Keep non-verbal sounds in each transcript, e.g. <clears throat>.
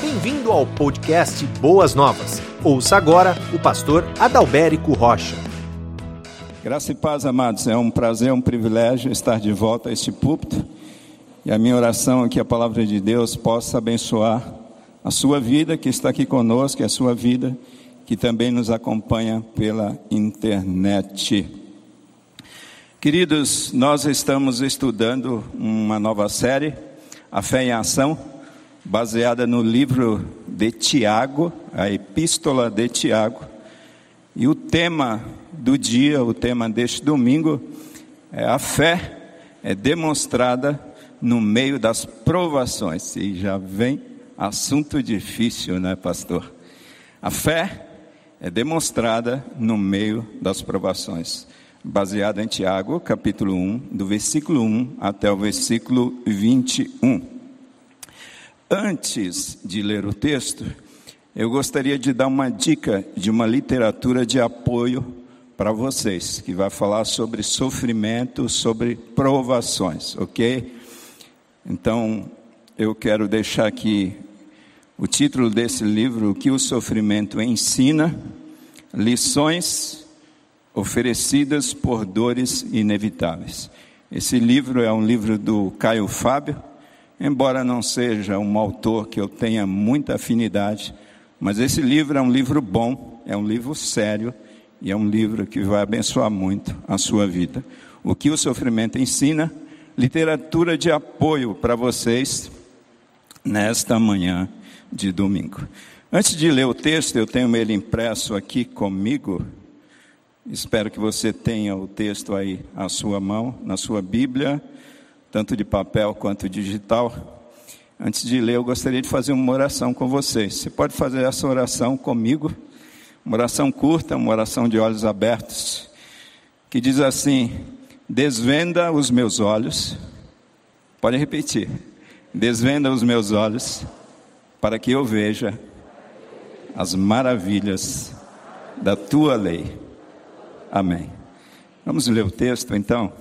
Bem-vindo ao podcast Boas Novas. Ouça agora o pastor Adalberico Rocha. Graça e paz, amados. É um prazer, um privilégio estar de volta a este púlpito. E a minha oração é que a palavra de Deus possa abençoar a sua vida que está aqui conosco, e a sua vida que também nos acompanha pela internet. Queridos, nós estamos estudando uma nova série, A Fé em Ação, baseada no livro de Tiago, a Epístola de Tiago. E o tema do dia, o tema deste domingo, é a fé é demonstrada no meio das provações. E já vem assunto difícil, né, pastor? A fé é demonstrada no meio das provações. Baseada em Tiago, capítulo 1, do versículo 1 até o versículo 21. Antes de ler o texto, eu gostaria de dar uma dica de uma literatura de apoio para vocês, que vai falar sobre sofrimento, sobre provações, ok? Então, eu quero deixar aqui o título desse livro, O que o Sofrimento Ensina, Lições Oferecidas por Dores Inevitáveis. Esse livro é um livro do Caio Fábio, embora não seja um autor que eu tenha muita afinidade, mas esse livro é um livro bom, é um livro sério e é um livro que vai abençoar muito a sua vida. O que o sofrimento ensina, literatura de apoio para vocês nesta manhã de domingo. Antes de ler o texto, eu tenho ele impresso aqui comigo. Espero que você tenha o texto aí à sua mão, na sua Bíblia, tanto de papel quanto digital. Antes de ler, eu gostaria de fazer uma oração com vocês. Você pode fazer essa oração comigo? Uma oração curta, uma oração de olhos abertos, que diz assim: Desvenda os meus olhos. Pode repetir. Desvenda os meus olhos para que eu veja as maravilhas da tua lei. Amém. Vamos ler o texto então.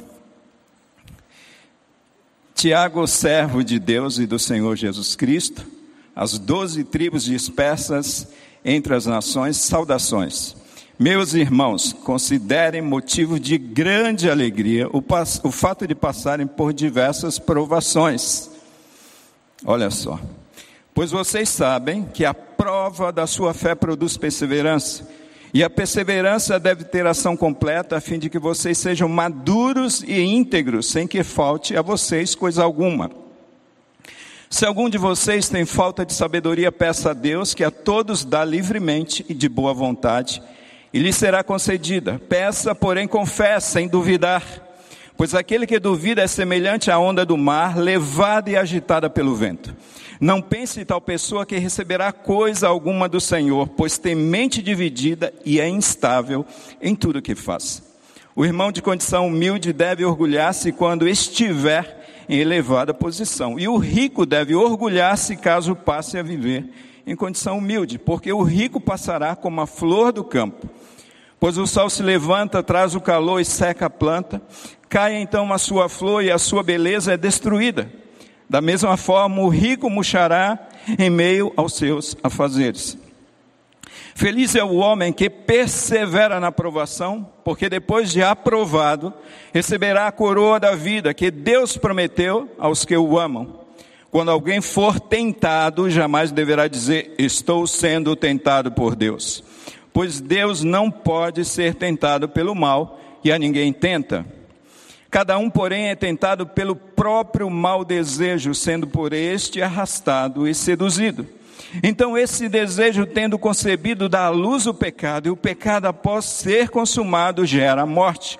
Tiago, servo de Deus e do Senhor Jesus Cristo, as doze tribos dispersas entre as nações, saudações. Meus irmãos, considerem motivo de grande alegria o, o fato de passarem por diversas provações. Olha só. Pois vocês sabem que a prova da sua fé produz perseverança. E a perseverança deve ter ação completa, a fim de que vocês sejam maduros e íntegros, sem que falte a vocês coisa alguma. Se algum de vocês tem falta de sabedoria, peça a Deus, que a todos dá livremente e de boa vontade, e lhe será concedida. Peça, porém, com fé, sem duvidar. Pois aquele que duvida é semelhante à onda do mar, levada e agitada pelo vento. Não pense tal pessoa que receberá coisa alguma do Senhor, pois tem mente dividida e é instável em tudo que faz. O irmão de condição humilde deve orgulhar-se quando estiver em elevada posição, e o rico deve orgulhar-se caso passe a viver em condição humilde, porque o rico passará como a flor do campo. Pois o sol se levanta, traz o calor e seca a planta, cai então a sua flor e a sua beleza é destruída. Da mesma forma, o rico murchará em meio aos seus afazeres. Feliz é o homem que persevera na provação, porque depois de aprovado, receberá a coroa da vida que Deus prometeu aos que o amam. Quando alguém for tentado, jamais deverá dizer: Estou sendo tentado por Deus. Pois Deus não pode ser tentado pelo mal, e a ninguém tenta. Cada um, porém, é tentado pelo próprio mau desejo, sendo por este arrastado e seduzido. Então, esse desejo, tendo concebido, dá à luz o pecado, e o pecado, após ser consumado, gera a morte.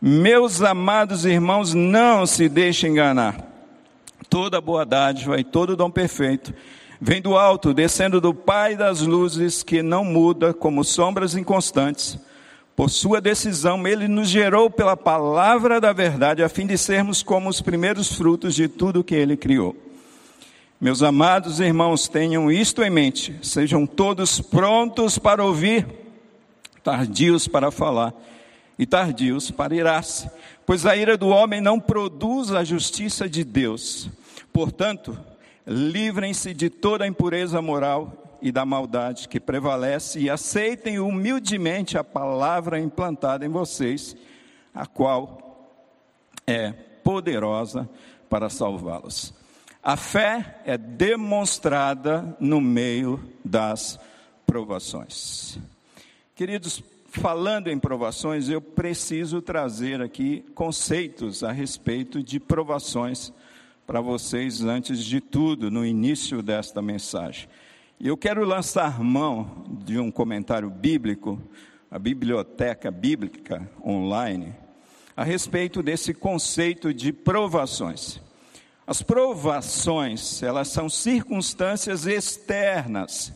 Meus amados irmãos, não se deixem enganar. Toda boa dádiva e todo dom perfeito vem do alto, descendo do Pai das luzes, que não muda como sombras inconstantes por sua decisão, ele nos gerou pela palavra da verdade, a fim de sermos como os primeiros frutos de tudo que ele criou. Meus amados irmãos, tenham isto em mente, sejam todos prontos para ouvir, tardios para falar e tardios para irar-se, pois a ira do homem não produz a justiça de Deus. Portanto, livrem-se de toda a impureza moral e da maldade que prevalece e aceitem humildemente a palavra implantada em vocês, a qual é poderosa para salvá-los. A fé é demonstrada no meio das provações. Queridos, falando em provações, eu preciso trazer aqui conceitos a respeito de provações para vocês antes de tudo, no início desta mensagem. E eu quero lançar mão de um comentário bíblico, a biblioteca bíblica online, a respeito desse conceito de provações. As provações, elas são circunstâncias externas,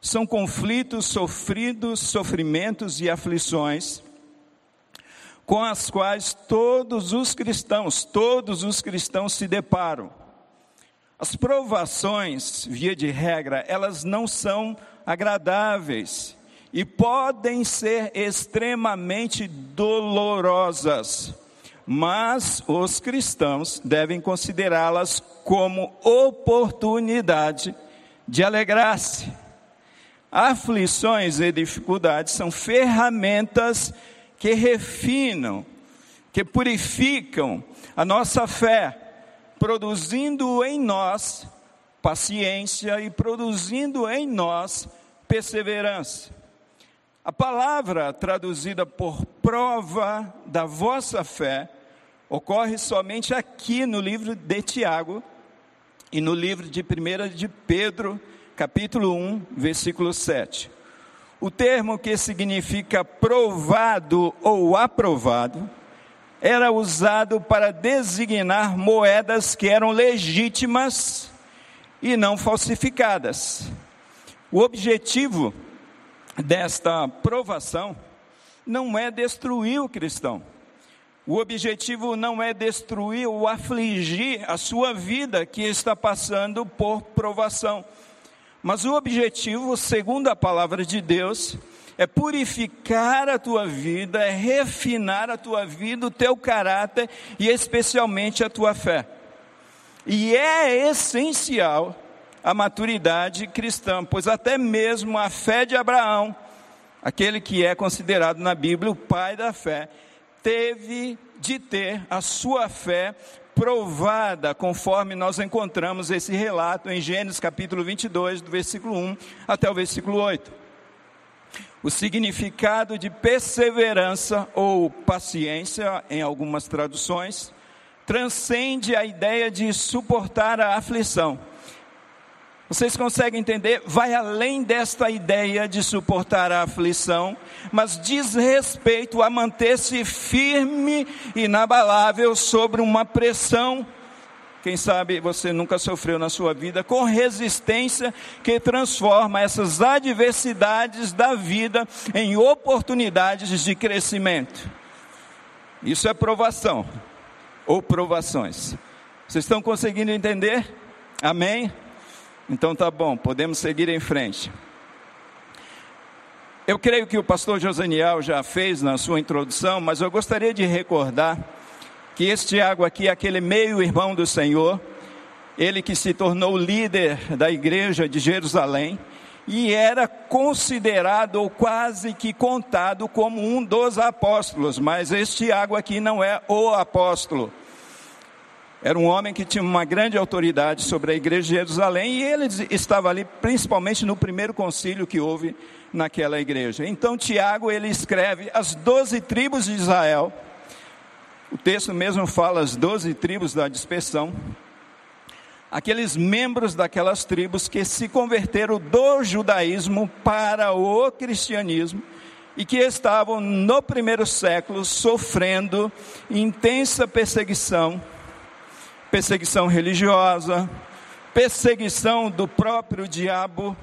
são conflitos sofridos, sofrimentos e aflições com as quais todos os cristãos, todos os cristãos se deparam. As provações, via de regra, elas não são agradáveis e podem ser extremamente dolorosas, mas os cristãos devem considerá-las como oportunidade de alegrar-se. Aflições e dificuldades são ferramentas que refinam, que purificam a nossa fé, produzindo em nós paciência e produzindo em nós perseverança. A palavra traduzida por prova da vossa fé ocorre somente aqui no livro de Tiago e no livro de 1 de Pedro, capítulo 1, versículo 7. O termo que significa provado ou aprovado era usado para designar moedas que eram legítimas e não falsificadas. O objetivo desta provação não é destruir o cristão. O objetivo não é destruir ou afligir a sua vida que está passando por provação. Mas o objetivo, segundo a palavra de Deus, é purificar a tua vida, é refinar a tua vida, o teu caráter e especialmente a tua fé. E é essencial a maturidade cristã, pois até mesmo a fé de Abraão, aquele que é considerado na Bíblia o pai da fé, teve de ter a sua fé provada, conforme nós encontramos esse relato em Gênesis capítulo 22, do versículo 1 até o versículo 8. O significado de perseverança ou paciência, em algumas traduções, transcende a ideia de suportar a aflição vocês conseguem entender? Vai além desta ideia de suportar a aflição, mas diz respeito a manter-se firme e inabalável sobre uma pressão. Quem sabe você nunca sofreu na sua vida com resistência que transforma essas adversidades da vida em oportunidades de crescimento. Isso é provação ou provações. Vocês estão conseguindo entender? Amém? Então tá bom, podemos seguir em frente. Eu creio que o pastor Josaniel já fez na sua introdução, mas eu gostaria de recordar que este Tiago aqui aquele meio irmão do Senhor, ele que se tornou líder da igreja de Jerusalém e era considerado ou quase que contado como um dos apóstolos, mas este Tiago aqui não é o apóstolo. Era um homem que tinha uma grande autoridade sobre a igreja de Jerusalém e ele estava ali principalmente no primeiro concílio que houve naquela igreja. Então Tiago ele escreve as doze tribos de Israel. O texto mesmo fala as doze tribos da dispersão. Aqueles membros daquelas tribos que se converteram do judaísmo para o cristianismo e que estavam no primeiro século sofrendo intensa perseguição perseguição religiosa, perseguição do próprio diabo,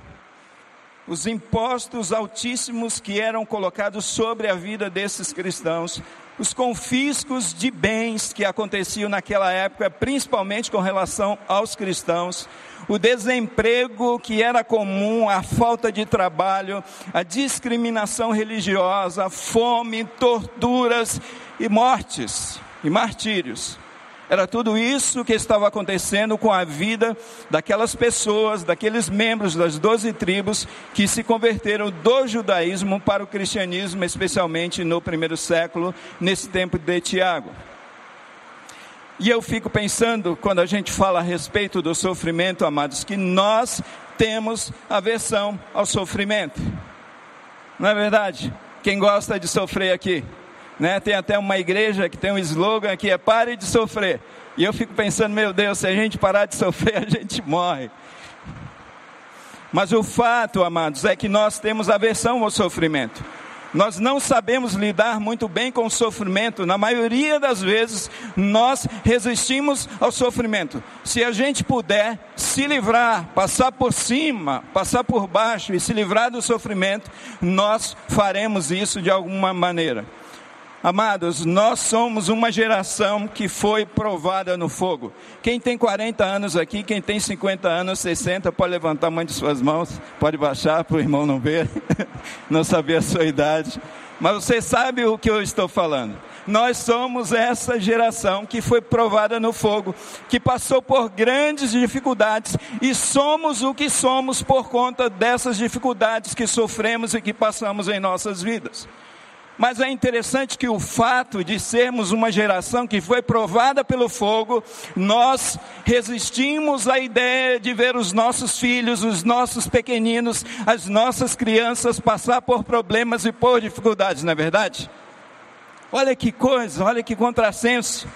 os impostos altíssimos que eram colocados sobre a vida desses cristãos, os confiscos de bens que aconteciam naquela época, principalmente com relação aos cristãos, o desemprego que era comum, a falta de trabalho, a discriminação religiosa, fome, torturas e mortes e martírios. Era tudo isso que estava acontecendo com a vida daquelas pessoas, daqueles membros das doze tribos que se converteram do judaísmo para o cristianismo, especialmente no primeiro século, nesse tempo de Tiago. E eu fico pensando, quando a gente fala a respeito do sofrimento, amados, que nós temos aversão ao sofrimento. Não é verdade? Quem gosta de sofrer aqui? Né? Tem até uma igreja que tem um slogan que é pare de sofrer. E eu fico pensando, meu Deus, se a gente parar de sofrer, <laughs> a gente morre. Mas o fato, amados, é que nós temos aversão ao sofrimento. Nós não sabemos lidar muito bem com o sofrimento. Na maioria das vezes, nós resistimos ao sofrimento. Se a gente puder se livrar, passar por cima, passar por baixo e se livrar do sofrimento, nós faremos isso de alguma maneira. Amados, nós somos uma geração que foi provada no fogo. Quem tem 40 anos aqui, quem tem 50 anos, 60, pode levantar a mão de suas mãos, pode baixar para o irmão não ver, <laughs> não saber a sua idade. Mas você sabe o que eu estou falando. Nós somos essa geração que foi provada no fogo, que passou por grandes dificuldades e somos o que somos por conta dessas dificuldades que sofremos e que passamos em nossas vidas. Mas é interessante que o fato de sermos uma geração que foi provada pelo fogo, nós resistimos à ideia de ver os nossos filhos, os nossos pequeninos, as nossas crianças passar por problemas e por dificuldades, não é verdade? Olha que coisa, olha que contrassenso.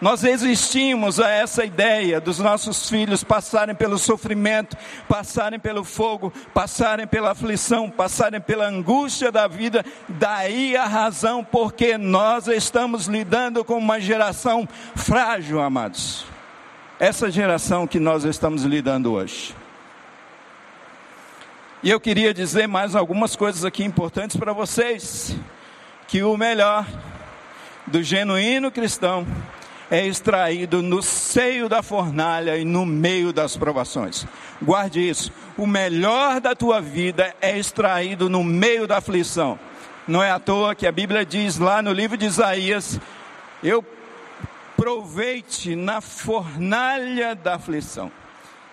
Nós resistimos a essa ideia dos nossos filhos passarem pelo sofrimento, passarem pelo fogo, passarem pela aflição, passarem pela angústia da vida. Daí a razão porque nós estamos lidando com uma geração frágil, amados. Essa geração que nós estamos lidando hoje. E eu queria dizer mais algumas coisas aqui importantes para vocês. Que o melhor do genuíno cristão é extraído no seio da fornalha e no meio das provações. Guarde isso. O melhor da tua vida é extraído no meio da aflição. Não é à toa que a Bíblia diz lá no livro de Isaías: Eu provei-te na fornalha da aflição.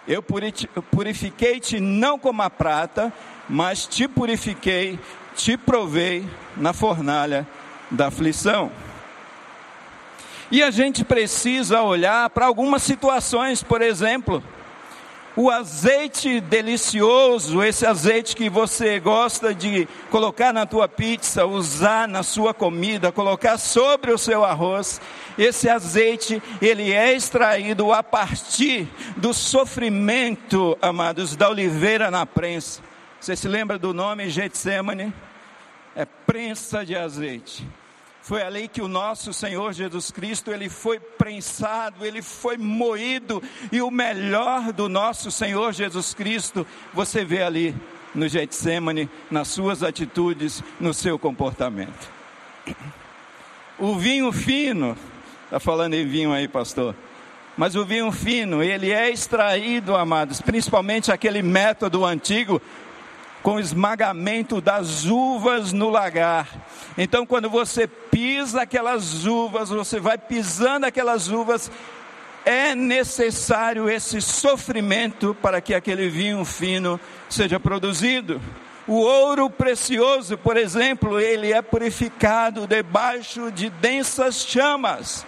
Eu purifiquei-te não como a prata, mas te purifiquei, te provei na fornalha da aflição. E a gente precisa olhar para algumas situações, por exemplo, o azeite delicioso, esse azeite que você gosta de colocar na tua pizza, usar na sua comida, colocar sobre o seu arroz, esse azeite, ele é extraído a partir do sofrimento, amados, da oliveira na prensa. Você se lembra do nome Getsemane? É prensa de azeite. Foi ali que o nosso Senhor Jesus Cristo, ele foi prensado, ele foi moído, e o melhor do nosso Senhor Jesus Cristo, você vê ali no Getsemane, nas suas atitudes, no seu comportamento. O vinho fino, está falando em vinho aí, pastor? Mas o vinho fino, ele é extraído, amados, principalmente aquele método antigo, com esmagamento das uvas no lagar. Então, quando você pisa aquelas uvas, você vai pisando aquelas uvas, é necessário esse sofrimento para que aquele vinho fino seja produzido. O ouro precioso, por exemplo, ele é purificado debaixo de densas chamas.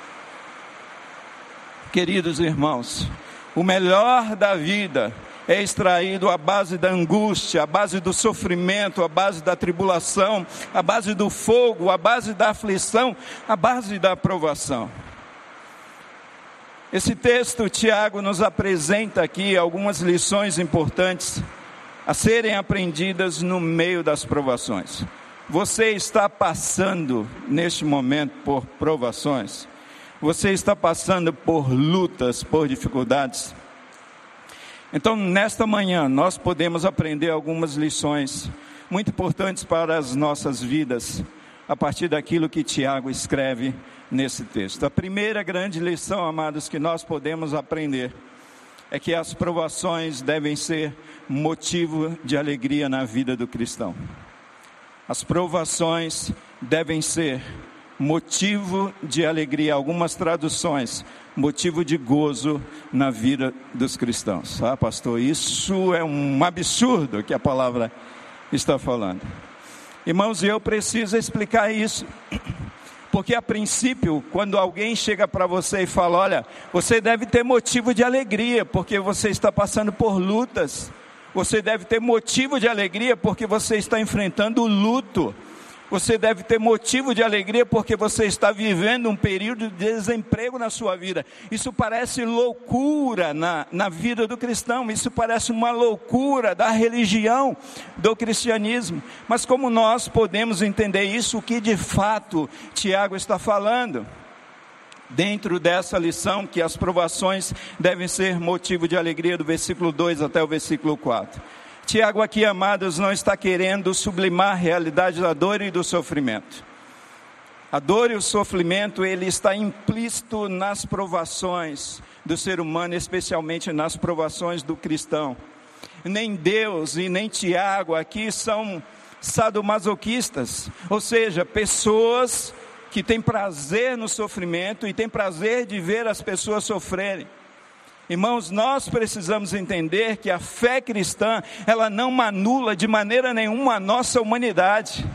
Queridos irmãos, o melhor da vida é extraído à base da angústia, à base do sofrimento, à base da tribulação, à base do fogo, à base da aflição, à base da aprovação. Esse texto, Tiago, nos apresenta aqui algumas lições importantes a serem aprendidas no meio das provações. Você está passando neste momento por provações? Você está passando por lutas, por dificuldades? Então, nesta manhã, nós podemos aprender algumas lições muito importantes para as nossas vidas, a partir daquilo que Tiago escreve nesse texto. A primeira grande lição, amados, que nós podemos aprender é que as provações devem ser motivo de alegria na vida do cristão. As provações devem ser motivo de alegria. Algumas traduções, motivo de gozo na vida dos cristãos. Ah, pastor, isso é um absurdo que a palavra está falando. Irmãos, eu preciso explicar isso. <clears throat> Porque a princípio, quando alguém chega para você e fala: Olha, você deve ter motivo de alegria, porque você está passando por lutas. Você deve ter motivo de alegria, porque você está enfrentando o luto. Você deve ter motivo de alegria porque você está vivendo um período de desemprego na sua vida. Isso parece loucura na, na vida do cristão, isso parece uma loucura da religião do cristianismo. Mas como nós podemos entender isso, o que de fato Tiago está falando? Dentro dessa lição, que as provações devem ser motivo de alegria, do versículo 2 até o versículo 4. Tiago, aqui, amados, não está querendo sublimar a realidade da dor e do sofrimento. A dor e o sofrimento, ele está implícito nas provações do ser humano, especialmente nas provações do cristão. Nem Deus e nem Tiago aqui são sadomasoquistas, ou seja, pessoas que têm prazer no sofrimento e têm prazer de ver as pessoas sofrerem. Irmãos, nós precisamos entender que a fé cristã, ela não manula de maneira nenhuma a nossa humanidade.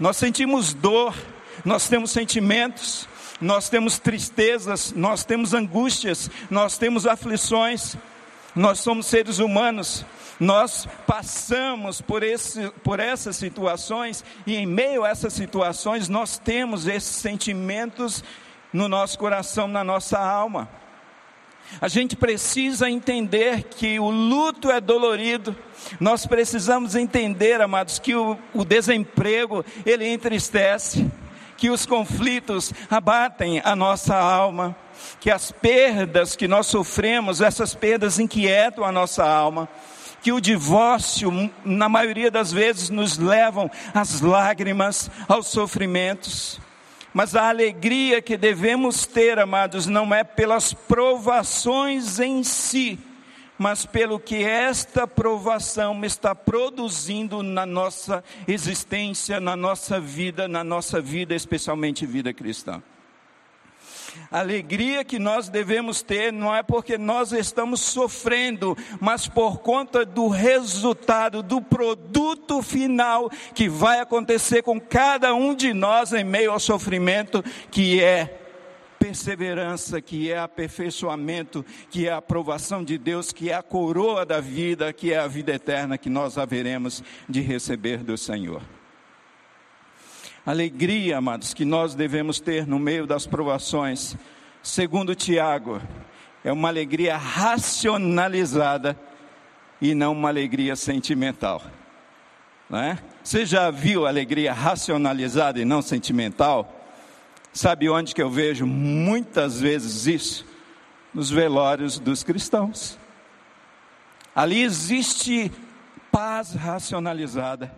Nós sentimos dor, nós temos sentimentos, nós temos tristezas, nós temos angústias, nós temos aflições, nós somos seres humanos, nós passamos por, esse, por essas situações e em meio a essas situações nós temos esses sentimentos no nosso coração, na nossa alma. A gente precisa entender que o luto é dolorido. Nós precisamos entender, amados, que o, o desemprego ele entristece, que os conflitos abatem a nossa alma, que as perdas que nós sofremos, essas perdas inquietam a nossa alma que o divórcio, na maioria das vezes, nos levam às lágrimas, aos sofrimentos. Mas a alegria que devemos ter, amados, não é pelas provações em si, mas pelo que esta provação está produzindo na nossa existência, na nossa vida, na nossa vida, especialmente vida cristã. A alegria que nós devemos ter não é porque nós estamos sofrendo, mas por conta do resultado, do produto final que vai acontecer com cada um de nós em meio ao sofrimento, que é perseverança, que é aperfeiçoamento, que é a aprovação de Deus, que é a coroa da vida, que é a vida eterna que nós haveremos de receber do Senhor alegria, amados, que nós devemos ter no meio das provações, segundo Tiago, é uma alegria racionalizada e não uma alegria sentimental. Não é? Você já viu alegria racionalizada e não sentimental? Sabe onde que eu vejo muitas vezes isso? Nos velórios dos cristãos. Ali existe paz racionalizada.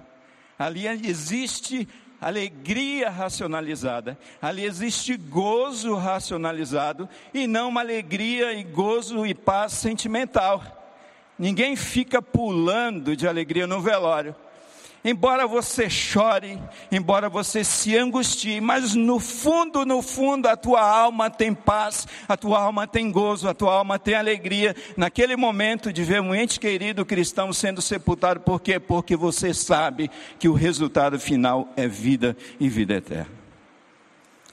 Ali existe alegria racionalizada. Ali existe gozo racionalizado e não uma alegria e gozo e paz sentimental. Ninguém fica pulando de alegria no velório. Embora você chore, embora você se angustie, mas no fundo, no fundo, a tua alma tem paz, a tua alma tem gozo, a tua alma tem alegria. Naquele momento de ver um ente querido cristão sendo sepultado, por quê? Porque você sabe que o resultado final é vida e vida eterna.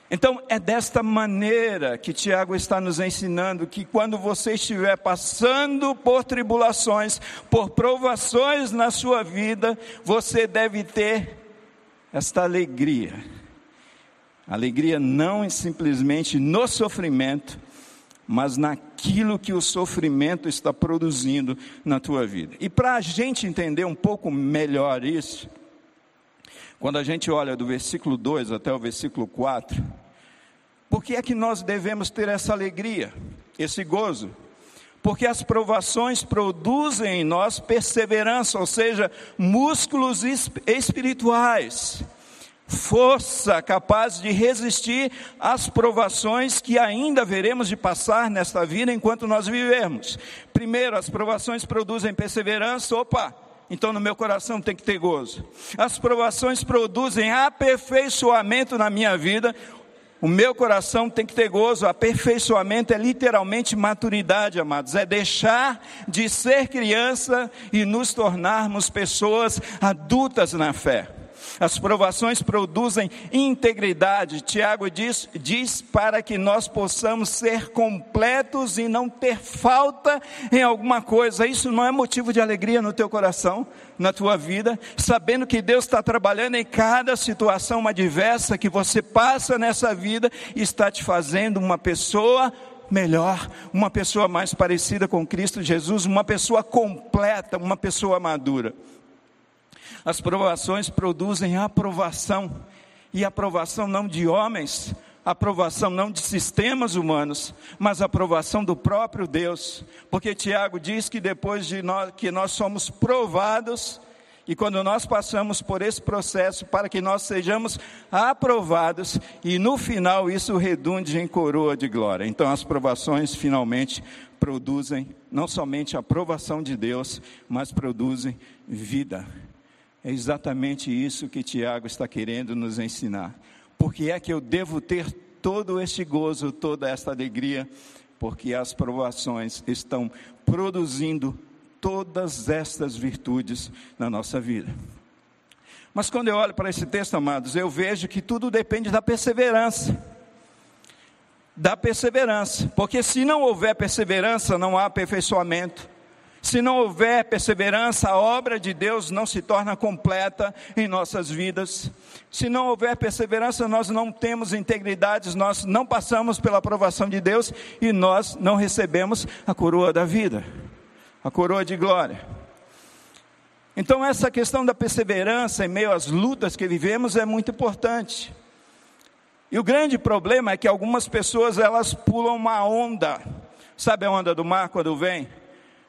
Então, é desta maneira que Tiago está nos ensinando que quando você estiver passando por tribulações, por provações na sua vida, você deve ter esta alegria. Alegria não simplesmente no sofrimento, mas naquilo que o sofrimento está produzindo na tua vida. E para a gente entender um pouco melhor isso, quando a gente olha do versículo 2 até o versículo 4, por que é que nós devemos ter essa alegria, esse gozo? Porque as provações produzem em nós perseverança, ou seja, músculos espirituais, força capaz de resistir às provações que ainda veremos de passar nesta vida enquanto nós vivermos. Primeiro, as provações produzem perseverança, opa, Então no meu coração tem que ter gozo. As provações produzem aperfeiçoamento na minha vida. O meu coração tem que ter gozo. Aperfeiçoamento é literalmente maturidade, amados. É deixar de ser criança e nos tornarmos pessoas adultas na fé. As provações produzem integridade. Tiago diz, diz para que nós possamos ser completos e não ter falta em alguma coisa. Isso não é motivo de alegria no teu coração, na tua vida, sabendo que Deus está trabalhando em cada situação adversa que você passa nessa vida está te fazendo uma pessoa melhor, uma pessoa mais parecida com Cristo Jesus, uma pessoa completa, uma pessoa madura. As provações produzem aprovação, e aprovação não de homens, aprovação não de sistemas humanos, mas aprovação do próprio Deus. Porque Tiago diz que depois de nós, que nós somos provados, e quando nós passamos por esse processo para que nós sejamos aprovados e no final isso redunde em coroa de glória. Então as provações finalmente produzem não somente a aprovação de Deus, mas produzem vida. É exatamente isso que Tiago está querendo nos ensinar. Porque é que eu devo ter todo este gozo, toda esta alegria, porque as provações estão produzindo todas estas virtudes na nossa vida. Mas quando eu olho para esse texto, amados, eu vejo que tudo depende da perseverança. Da perseverança, porque se não houver perseverança, não há aperfeiçoamento. Se não houver perseverança, a obra de Deus não se torna completa em nossas vidas. Se não houver perseverança, nós não temos integridade, nós não passamos pela aprovação de Deus e nós não recebemos a coroa da vida, a coroa de glória. Então, essa questão da perseverança em meio às lutas que vivemos é muito importante. E o grande problema é que algumas pessoas elas pulam uma onda. Sabe a onda do mar quando vem?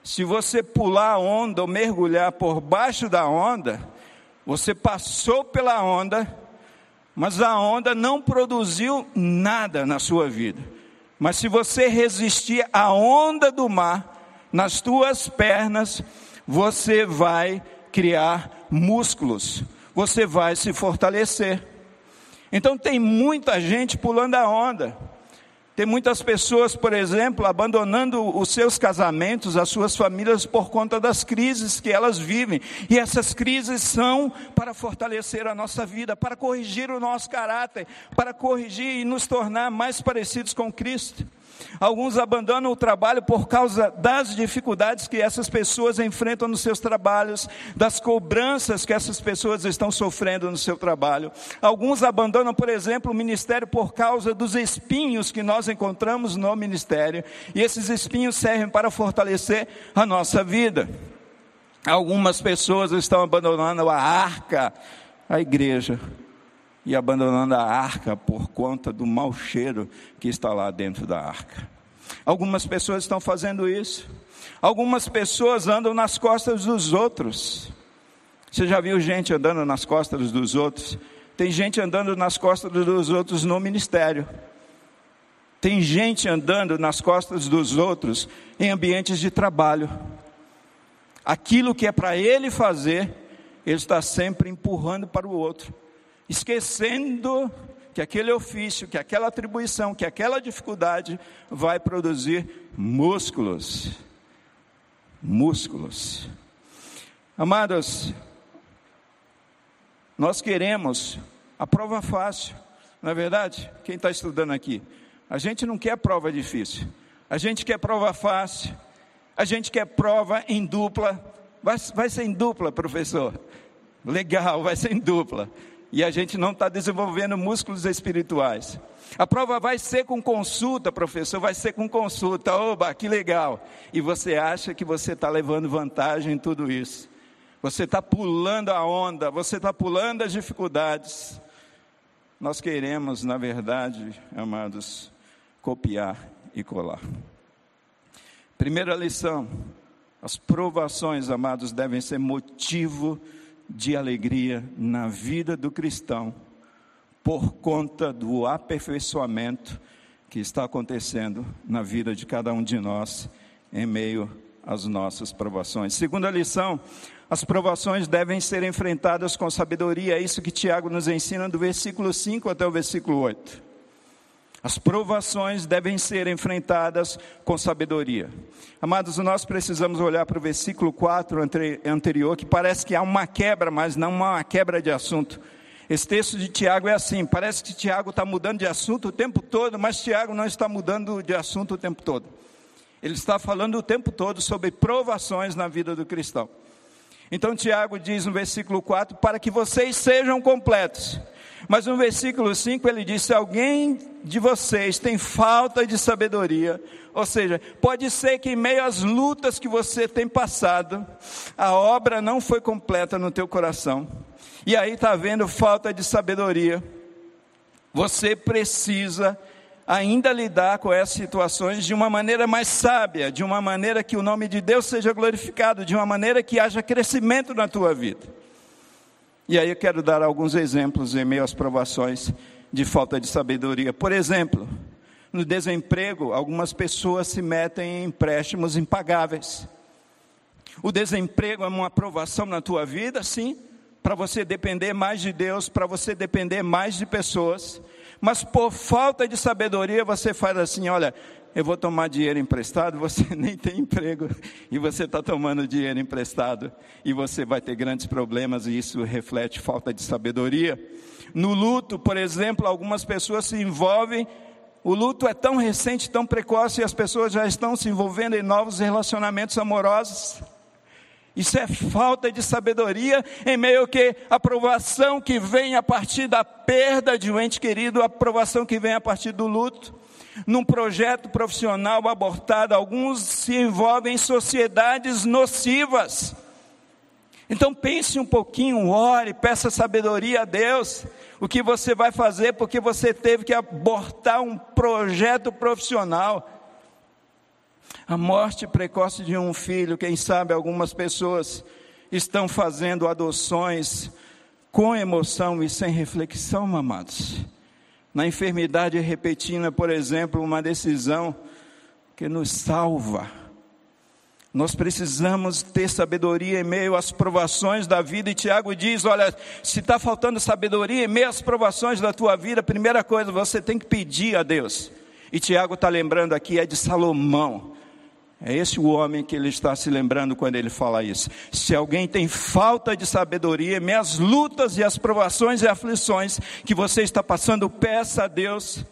Se você pular a onda ou mergulhar por baixo da onda, você passou pela onda, mas a onda não produziu nada na sua vida. Mas se você resistir à onda do mar nas tuas pernas, você vai criar músculos, você vai se fortalecer. Então tem muita gente pulando a onda. Tem muitas pessoas, por exemplo, abandonando os seus casamentos, as suas famílias por conta das crises que elas vivem. E essas crises são para fortalecer a nossa vida, para corrigir o nosso caráter, para corrigir e nos tornar mais parecidos com Cristo. Alguns abandonam o trabalho por causa das dificuldades que essas pessoas enfrentam nos seus trabalhos, das cobranças que essas pessoas estão sofrendo no seu trabalho. Alguns abandonam, por exemplo, o ministério por causa dos espinhos que nós encontramos no ministério, e esses espinhos servem para fortalecer a nossa vida. Algumas pessoas estão abandonando a arca, a igreja, e abandonando a arca por conta do mau cheiro que está lá dentro da arca. Algumas pessoas estão fazendo isso. Algumas pessoas andam nas costas dos outros. Você já viu gente andando nas costas dos outros? Tem gente andando nas costas dos outros no ministério. Tem gente andando nas costas dos outros em ambientes de trabalho. Aquilo que é para ele fazer, ele está sempre empurrando para o outro esquecendo que aquele ofício, que aquela atribuição, que aquela dificuldade vai produzir músculos. Músculos. Amados, nós queremos a prova fácil, não é verdade? Quem está estudando aqui? A gente não quer prova difícil, a gente quer prova fácil, a gente quer prova em dupla. Vai, vai ser em dupla, professor? Legal, vai ser em dupla e a gente não está desenvolvendo músculos espirituais. A prova vai ser com consulta, professor, vai ser com consulta. Oba, que legal. E você acha que você está levando vantagem em tudo isso. Você está pulando a onda, você está pulando as dificuldades. Nós queremos, na verdade, amados, copiar e colar. Primeira lição: as provações, amados, devem ser motivo de alegria na vida do cristão, por conta do aperfeiçoamento que está acontecendo na vida de cada um de nós, em meio as nossas provações. Segunda lição, as provações devem ser enfrentadas com sabedoria, é isso que Tiago nos ensina do versículo 5 até o versículo 8. As provações devem ser enfrentadas com sabedoria. Amados, nós precisamos olhar para o versículo 4 anterior, que parece que há uma quebra, mas não uma quebra de assunto. Esse texto de Tiago é assim: parece que Tiago está mudando de assunto o tempo todo, mas Tiago não está mudando de assunto o tempo todo. Ele está falando o tempo todo sobre provações na vida do cristão. Então Tiago diz no versículo 4: para que vocês sejam completos mas no versículo 5 ele diz: se alguém de vocês tem falta de sabedoria, ou seja, pode ser que em meio às lutas que você tem passado, a obra não foi completa no teu coração, e aí está havendo falta de sabedoria, você precisa ainda lidar com essas situações de uma maneira mais sábia, de uma maneira que o nome de Deus seja glorificado, de uma maneira que haja crescimento na tua vida. E aí eu quero dar alguns exemplos em meio às provações de falta de sabedoria. Por exemplo, no desemprego, algumas pessoas se metem em empréstimos impagáveis. O desemprego é uma aprovação na tua vida, sim, para você depender mais de Deus, para você depender mais de pessoas. Mas por falta de sabedoria, você faz assim: olha, eu vou tomar dinheiro emprestado, você <laughs> nem tem emprego e você está tomando dinheiro emprestado e você vai ter grandes problemas e isso reflete falta de sabedoria. No luto, por exemplo, algumas pessoas se envolvem. O luto é tão recente, tão precoce e as pessoas já estão se envolvendo em novos relacionamentos amorosos. Isso é falta de sabedoria em meio que a aprovação que vem a partir da perda de um ente querido, a aprovação que vem a partir do luto num projeto profissional abortado, alguns se envolvem em sociedades nocivas. Então pense um pouquinho, ore, peça sabedoria a Deus. O que você vai fazer porque você teve que abortar um projeto profissional. A morte precoce de um filho, quem sabe algumas pessoas estão fazendo adoções com emoção e sem reflexão, amados na enfermidade repentina, por exemplo, uma decisão que nos salva. Nós precisamos ter sabedoria em meio às provações da vida, e Tiago diz: olha, se está faltando sabedoria em meio às provações da tua vida, primeira coisa você tem que pedir a Deus. E Tiago está lembrando aqui é de Salomão. É esse o homem que ele está se lembrando quando ele fala isso. Se alguém tem falta de sabedoria, minhas lutas e as provações e aflições que você está passando, peça a Deus.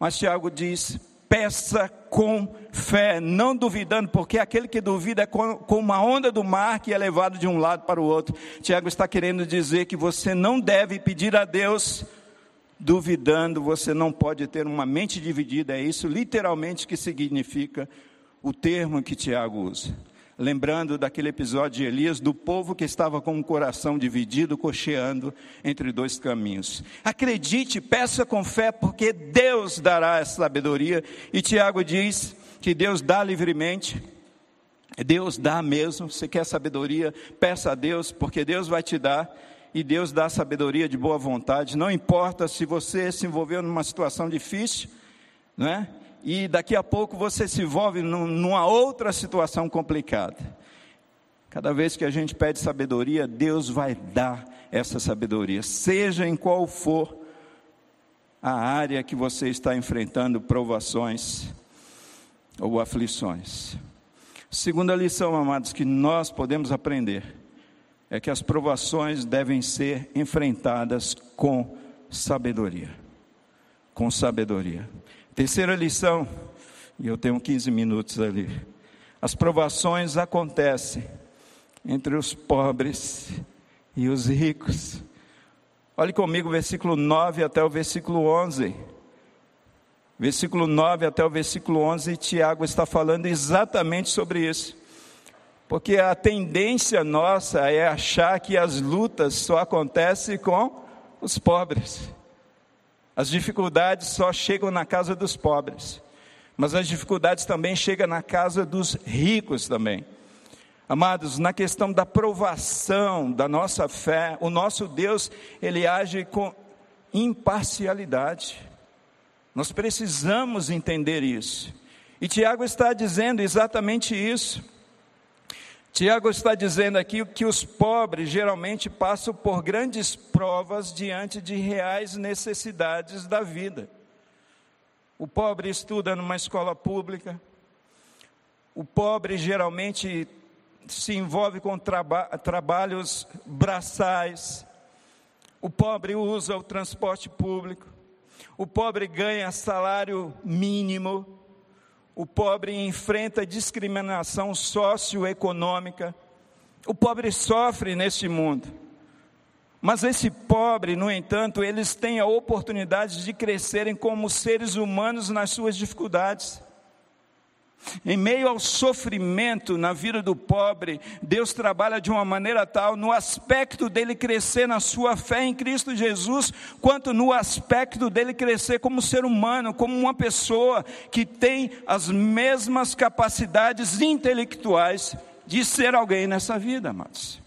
Mas Tiago diz: peça com fé, não duvidando, porque aquele que duvida é como uma onda do mar que é levado de um lado para o outro. Tiago está querendo dizer que você não deve pedir a Deus duvidando, você não pode ter uma mente dividida, é isso literalmente que significa o termo que Tiago usa. Lembrando daquele episódio de Elias, do povo que estava com o coração dividido, cocheando entre dois caminhos. Acredite, peça com fé, porque Deus dará essa sabedoria. E Tiago diz que Deus dá livremente, Deus dá mesmo. Você quer sabedoria? Peça a Deus, porque Deus vai te dar. E Deus dá sabedoria de boa vontade. Não importa se você se envolveu numa situação difícil, não é? E daqui a pouco você se envolve numa outra situação complicada. Cada vez que a gente pede sabedoria, Deus vai dar essa sabedoria, seja em qual for a área que você está enfrentando provações ou aflições. Segunda lição, amados, que nós podemos aprender é que as provações devem ser enfrentadas com sabedoria. Com sabedoria. Terceira lição, e eu tenho 15 minutos ali. As provações acontecem entre os pobres e os ricos. Olhe comigo o versículo 9 até o versículo 11. Versículo 9 até o versículo 11, Tiago está falando exatamente sobre isso. Porque a tendência nossa é achar que as lutas só acontecem com os pobres. As dificuldades só chegam na casa dos pobres, mas as dificuldades também chegam na casa dos ricos também. Amados, na questão da provação da nossa fé, o nosso Deus, ele age com imparcialidade. Nós precisamos entender isso. E Tiago está dizendo exatamente isso. Tiago está dizendo aqui que os pobres geralmente passam por grandes provas diante de reais necessidades da vida. O pobre estuda numa escola pública, o pobre geralmente se envolve com traba trabalhos braçais, o pobre usa o transporte público, o pobre ganha salário mínimo, o pobre enfrenta discriminação socioeconômica, o pobre sofre neste mundo. Mas esse pobre, no entanto, eles têm a oportunidade de crescerem como seres humanos nas suas dificuldades. Em meio ao sofrimento na vida do pobre, Deus trabalha de uma maneira tal no aspecto dele crescer na sua fé em Cristo Jesus, quanto no aspecto dele crescer como ser humano, como uma pessoa que tem as mesmas capacidades intelectuais de ser alguém nessa vida, amados.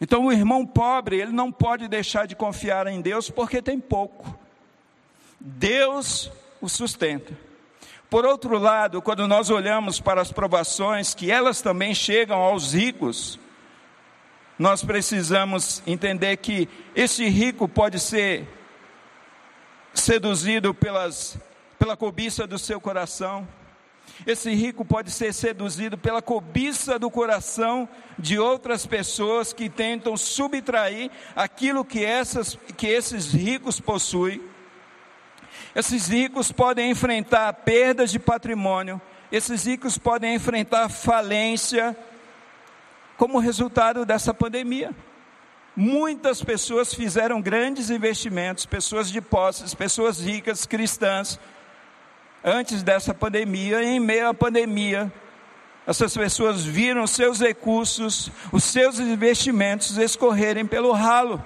Então o irmão pobre, ele não pode deixar de confiar em Deus porque tem pouco. Deus o sustenta. Por outro lado, quando nós olhamos para as provações, que elas também chegam aos ricos, nós precisamos entender que esse rico pode ser seduzido pelas, pela cobiça do seu coração, esse rico pode ser seduzido pela cobiça do coração de outras pessoas que tentam subtrair aquilo que, essas, que esses ricos possuem. Esses ricos podem enfrentar perdas de patrimônio, esses ricos podem enfrentar falência como resultado dessa pandemia. Muitas pessoas fizeram grandes investimentos, pessoas de posses, pessoas ricas, cristãs, antes dessa pandemia, em meio à pandemia. Essas pessoas viram seus recursos, os seus investimentos escorrerem pelo ralo.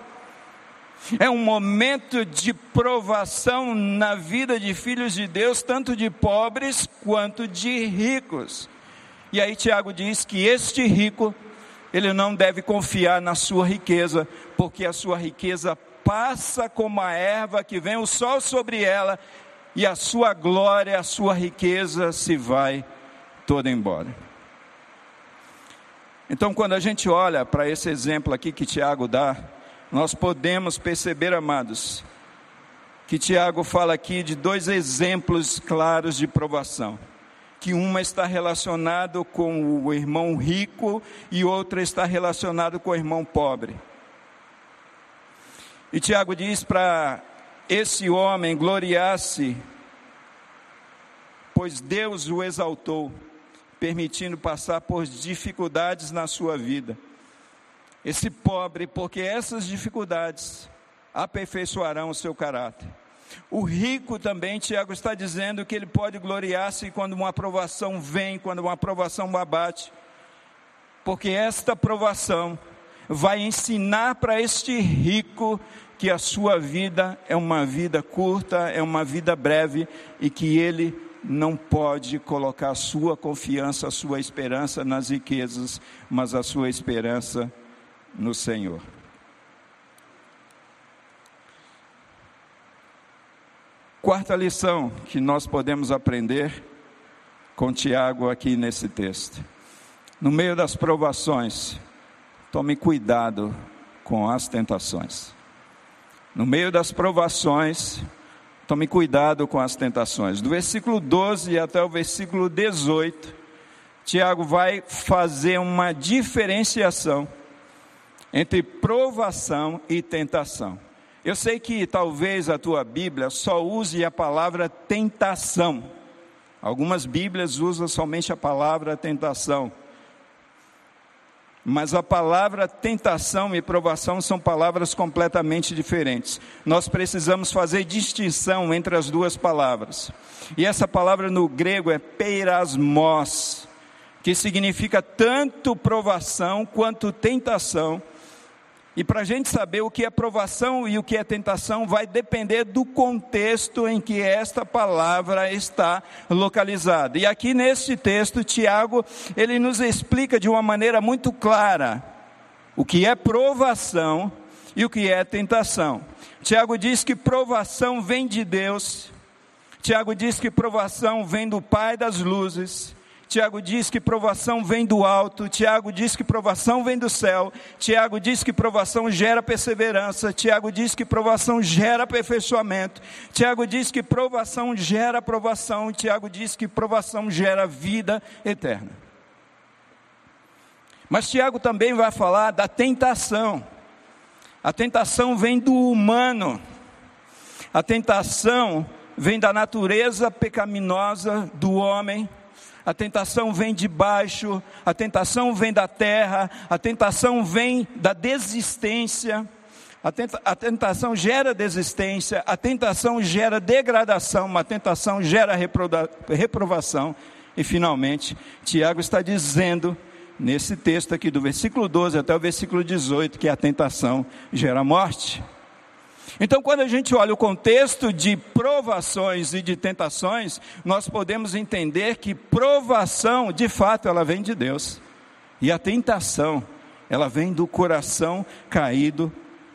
É um momento de provação na vida de filhos de Deus, tanto de pobres quanto de ricos. E aí Tiago diz que este rico, ele não deve confiar na sua riqueza, porque a sua riqueza passa como a erva que vem o sol sobre ela, e a sua glória, a sua riqueza se vai toda embora. Então, quando a gente olha para esse exemplo aqui que Tiago dá, nós podemos perceber, amados, que Tiago fala aqui de dois exemplos claros de provação. Que uma está relacionado com o irmão rico e outra está relacionado com o irmão pobre. E Tiago diz para esse homem gloriar-se, pois Deus o exaltou, permitindo passar por dificuldades na sua vida esse pobre, porque essas dificuldades aperfeiçoarão o seu caráter. O rico também, Tiago está dizendo que ele pode gloriar-se quando uma aprovação vem, quando uma aprovação abate, porque esta aprovação vai ensinar para este rico que a sua vida é uma vida curta, é uma vida breve e que ele não pode colocar a sua confiança, a sua esperança nas riquezas, mas a sua esperança no Senhor. Quarta lição que nós podemos aprender com Tiago aqui nesse texto. No meio das provações, tome cuidado com as tentações. No meio das provações, tome cuidado com as tentações. Do versículo 12 até o versículo 18, Tiago vai fazer uma diferenciação entre provação e tentação. Eu sei que talvez a tua Bíblia só use a palavra tentação. Algumas Bíblias usam somente a palavra tentação. Mas a palavra tentação e provação são palavras completamente diferentes. Nós precisamos fazer distinção entre as duas palavras. E essa palavra no grego é peirasmos, que significa tanto provação quanto tentação e para a gente saber o que é provação e o que é tentação, vai depender do contexto em que esta palavra está localizada. E aqui neste texto, Tiago, ele nos explica de uma maneira muito clara o que é provação e o que é tentação. Tiago diz que provação vem de Deus, Tiago diz que provação vem do Pai das luzes. Tiago diz que provação vem do alto, Tiago diz que provação vem do céu, Tiago diz que provação gera perseverança, Tiago diz que provação gera aperfeiçoamento, Tiago diz que provação gera aprovação, Tiago diz que provação gera vida eterna. Mas Tiago também vai falar da tentação. A tentação vem do humano. A tentação vem da natureza pecaminosa do homem a tentação vem de baixo, a tentação vem da terra, a tentação vem da desistência, a, tenta, a tentação gera desistência, a tentação gera degradação, a tentação gera reprovação, e finalmente, Tiago está dizendo, nesse texto aqui, do versículo 12 até o versículo 18, que a tentação gera morte. Então, quando a gente olha o contexto de provações e de tentações, nós podemos entender que provação, de fato, ela vem de Deus. E a tentação, ela vem do coração caído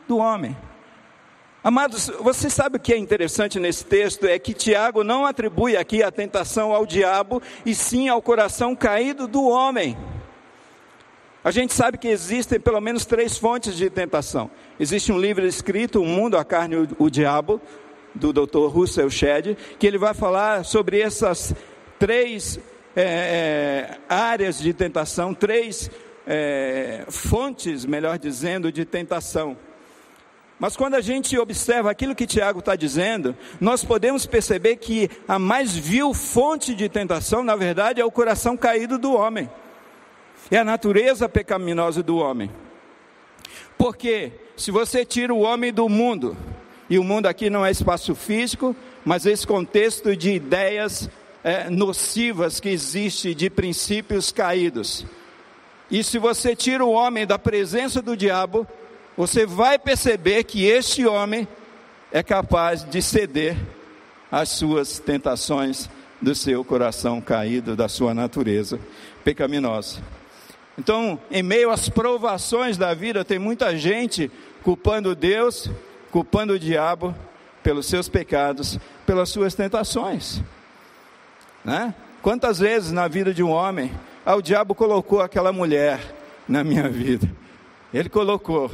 do homem. Amados, você sabe o que é interessante nesse texto? É que Tiago não atribui aqui a tentação ao diabo, e sim ao coração caído do homem. A gente sabe que existem pelo menos três fontes de tentação. Existe um livro escrito, O Mundo, a Carne e o Diabo, do Dr. Russell Shedd, que ele vai falar sobre essas três é, é, áreas de tentação, três é, fontes, melhor dizendo, de tentação. Mas quando a gente observa aquilo que Tiago está dizendo, nós podemos perceber que a mais vil fonte de tentação, na verdade, é o coração caído do homem. É a natureza pecaminosa do homem. Porque se você tira o homem do mundo, e o mundo aqui não é espaço físico, mas esse contexto de ideias é, nocivas que existe, de princípios caídos. E se você tira o homem da presença do diabo, você vai perceber que este homem é capaz de ceder às suas tentações do seu coração caído, da sua natureza pecaminosa. Então, em meio às provações da vida, tem muita gente culpando Deus, culpando o diabo pelos seus pecados, pelas suas tentações. Né? Quantas vezes na vida de um homem, ah, o diabo colocou aquela mulher na minha vida? Ele colocou.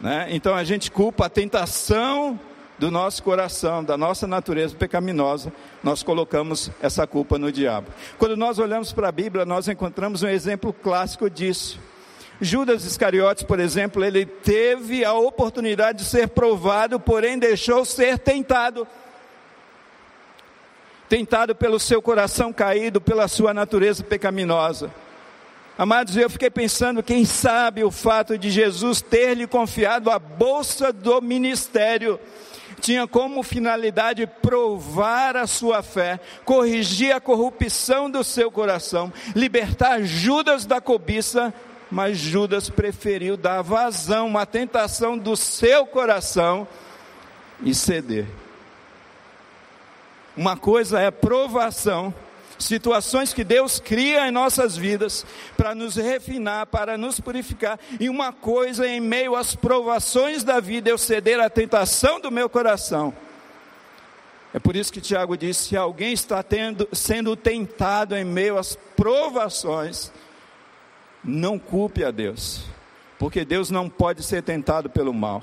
Né? Então a gente culpa a tentação do nosso coração, da nossa natureza pecaminosa, nós colocamos essa culpa no diabo. Quando nós olhamos para a Bíblia, nós encontramos um exemplo clássico disso. Judas Iscariotes, por exemplo, ele teve a oportunidade de ser provado, porém deixou ser tentado. Tentado pelo seu coração caído, pela sua natureza pecaminosa. Amados, eu fiquei pensando, quem sabe o fato de Jesus ter lhe confiado a bolsa do ministério tinha como finalidade provar a sua fé, corrigir a corrupção do seu coração, libertar Judas da cobiça, mas Judas preferiu dar vazão, uma tentação do seu coração e ceder. Uma coisa é provação, situações que Deus cria em nossas vidas para nos refinar, para nos purificar. E uma coisa, em meio às provações da vida, eu ceder à tentação do meu coração. É por isso que Tiago disse: se alguém está tendo, sendo tentado em meio às provações, não culpe a Deus, porque Deus não pode ser tentado pelo mal.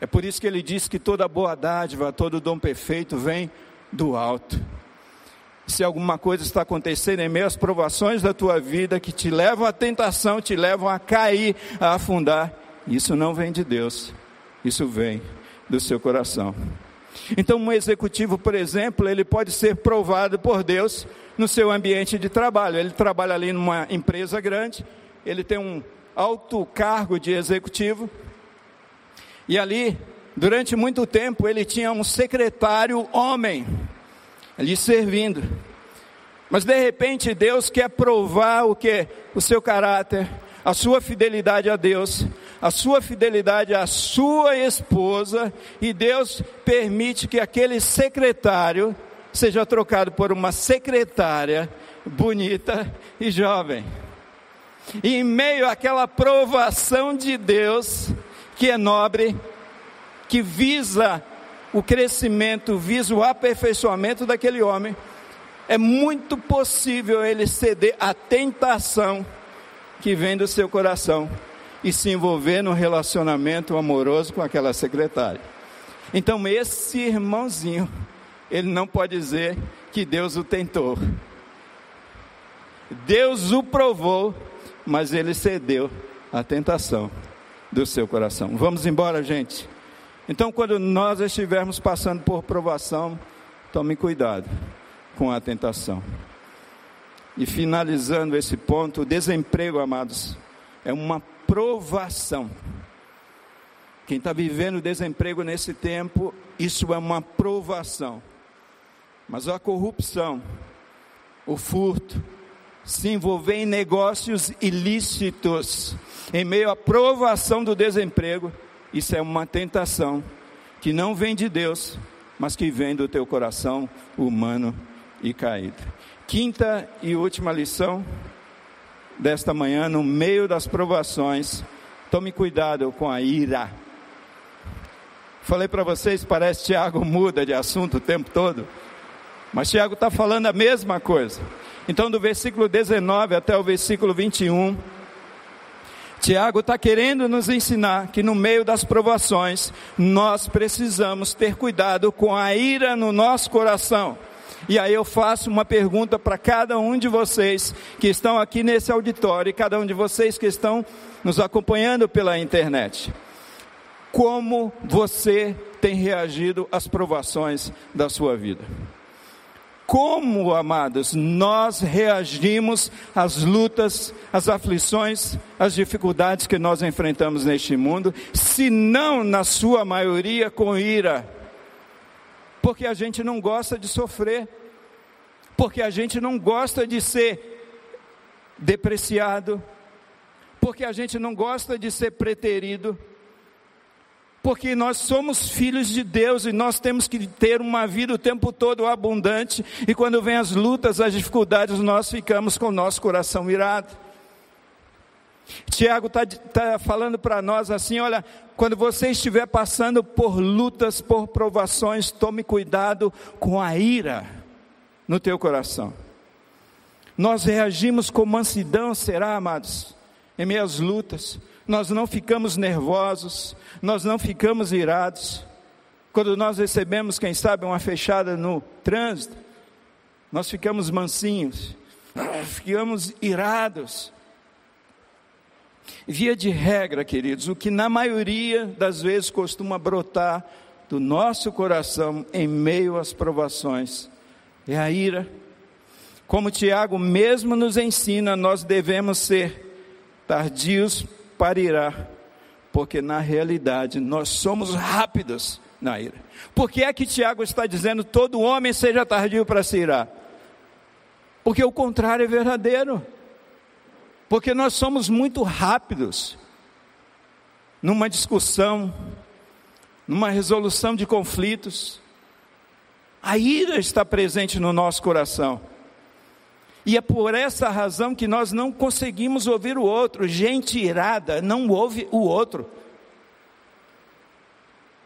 É por isso que ele diz que toda boa dádiva, todo dom perfeito vem do alto se alguma coisa está acontecendo em meio às provações da tua vida que te levam à tentação, te levam a cair, a afundar, isso não vem de Deus, isso vem do seu coração. Então, um executivo, por exemplo, ele pode ser provado por Deus no seu ambiente de trabalho. Ele trabalha ali numa empresa grande, ele tem um alto cargo de executivo, e ali, durante muito tempo, ele tinha um secretário homem lhe servindo. Mas de repente Deus quer provar o que? O seu caráter, a sua fidelidade a Deus, a sua fidelidade à sua esposa, e Deus permite que aquele secretário seja trocado por uma secretária bonita e jovem. E em meio àquela provação de Deus, que é nobre, que visa o crescimento, visa o aperfeiçoamento daquele homem, é muito possível ele ceder à tentação que vem do seu coração e se envolver num relacionamento amoroso com aquela secretária. Então, esse irmãozinho, ele não pode dizer que Deus o tentou. Deus o provou, mas ele cedeu à tentação do seu coração. Vamos embora, gente. Então, quando nós estivermos passando por provação, tome cuidado com a tentação. E finalizando esse ponto, o desemprego, amados, é uma provação. Quem está vivendo desemprego nesse tempo, isso é uma provação. Mas a corrupção, o furto, se envolver em negócios ilícitos, em meio à provação do desemprego, isso é uma tentação que não vem de Deus, mas que vem do teu coração humano e caído. Quinta e última lição desta manhã, no meio das provações, tome cuidado com a ira. Falei para vocês, parece Tiago muda de assunto o tempo todo, mas Tiago está falando a mesma coisa. Então, do versículo 19 até o versículo 21, Tiago está querendo nos ensinar que no meio das provações, nós precisamos ter cuidado com a ira no nosso coração. E aí eu faço uma pergunta para cada um de vocês que estão aqui nesse auditório e cada um de vocês que estão nos acompanhando pela internet. Como você tem reagido às provações da sua vida? Como, amados, nós reagimos às lutas, às aflições, às dificuldades que nós enfrentamos neste mundo, se não, na sua maioria, com ira. Porque a gente não gosta de sofrer, porque a gente não gosta de ser depreciado, porque a gente não gosta de ser preterido porque nós somos filhos de Deus e nós temos que ter uma vida o tempo todo abundante, e quando vem as lutas, as dificuldades, nós ficamos com o nosso coração irado. Tiago está tá falando para nós assim: olha, quando você estiver passando por lutas, por provações, tome cuidado com a ira no teu coração. Nós reagimos com mansidão, será, amados, em meio às lutas nós não ficamos nervosos, nós não ficamos irados. Quando nós recebemos, quem sabe, uma fechada no trânsito, nós ficamos mansinhos, ficamos irados. Via de regra, queridos, o que na maioria das vezes costuma brotar do nosso coração em meio às provações é a ira. Como Tiago mesmo nos ensina, nós devemos ser tardios para irar, porque na realidade nós somos rápidos na ira. Por que é que Tiago está dizendo todo homem seja tardio para se irar? Porque o contrário é verdadeiro. Porque nós somos muito rápidos numa discussão, numa resolução de conflitos. A ira está presente no nosso coração. E é por essa razão que nós não conseguimos ouvir o outro. Gente irada não ouve o outro.